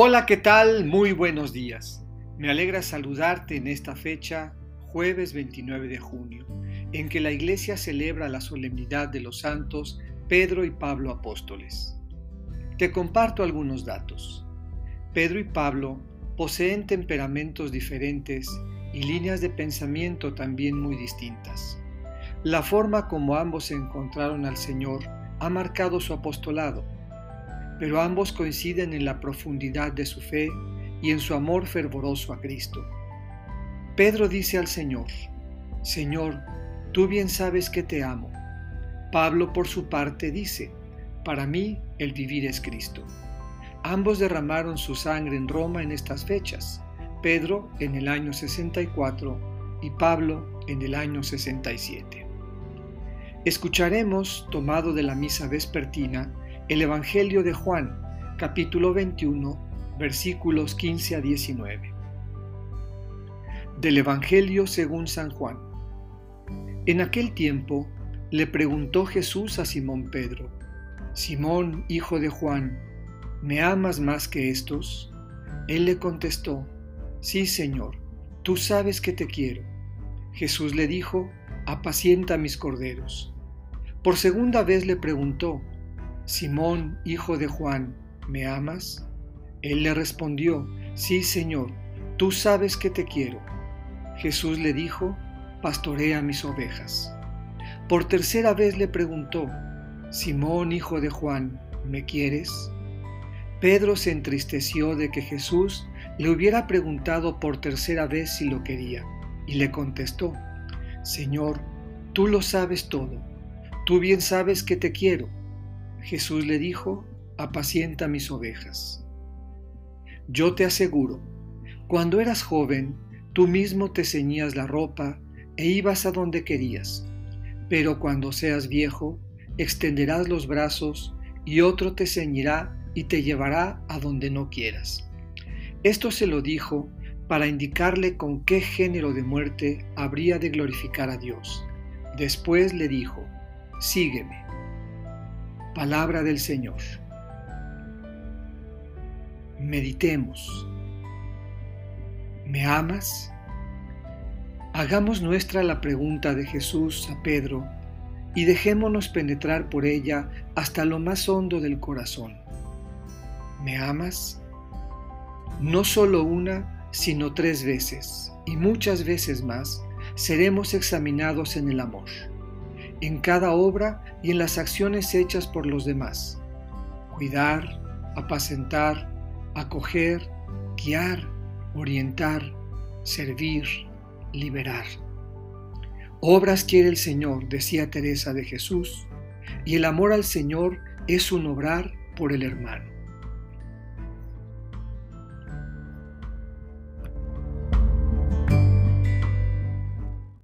Hola, ¿qué tal? Muy buenos días. Me alegra saludarte en esta fecha, jueves 29 de junio, en que la Iglesia celebra la solemnidad de los santos Pedro y Pablo apóstoles. Te comparto algunos datos. Pedro y Pablo poseen temperamentos diferentes y líneas de pensamiento también muy distintas. La forma como ambos encontraron al Señor ha marcado su apostolado pero ambos coinciden en la profundidad de su fe y en su amor fervoroso a Cristo. Pedro dice al Señor, Señor, tú bien sabes que te amo. Pablo por su parte dice, para mí el vivir es Cristo. Ambos derramaron su sangre en Roma en estas fechas, Pedro en el año 64 y Pablo en el año 67. Escucharemos, tomado de la misa vespertina, el Evangelio de Juan, capítulo 21, versículos 15 a 19. Del Evangelio según San Juan. En aquel tiempo le preguntó Jesús a Simón Pedro, Simón, hijo de Juan, ¿me amas más que estos? Él le contestó, Sí, Señor, tú sabes que te quiero. Jesús le dijo, Apacienta mis corderos. Por segunda vez le preguntó, Simón, hijo de Juan, ¿me amas? Él le respondió, Sí, Señor, tú sabes que te quiero. Jesús le dijo, Pastorea mis ovejas. Por tercera vez le preguntó, Simón, hijo de Juan, ¿me quieres? Pedro se entristeció de que Jesús le hubiera preguntado por tercera vez si lo quería, y le contestó, Señor, tú lo sabes todo, tú bien sabes que te quiero. Jesús le dijo, apacienta mis ovejas. Yo te aseguro, cuando eras joven, tú mismo te ceñías la ropa e ibas a donde querías, pero cuando seas viejo, extenderás los brazos y otro te ceñirá y te llevará a donde no quieras. Esto se lo dijo para indicarle con qué género de muerte habría de glorificar a Dios. Después le dijo, sígueme. Palabra del Señor. Meditemos. ¿Me amas? Hagamos nuestra la pregunta de Jesús a Pedro y dejémonos penetrar por ella hasta lo más hondo del corazón. ¿Me amas? No solo una, sino tres veces, y muchas veces más, seremos examinados en el amor en cada obra y en las acciones hechas por los demás. Cuidar, apacentar, acoger, guiar, orientar, servir, liberar. Obras quiere el Señor, decía Teresa de Jesús, y el amor al Señor es un obrar por el hermano.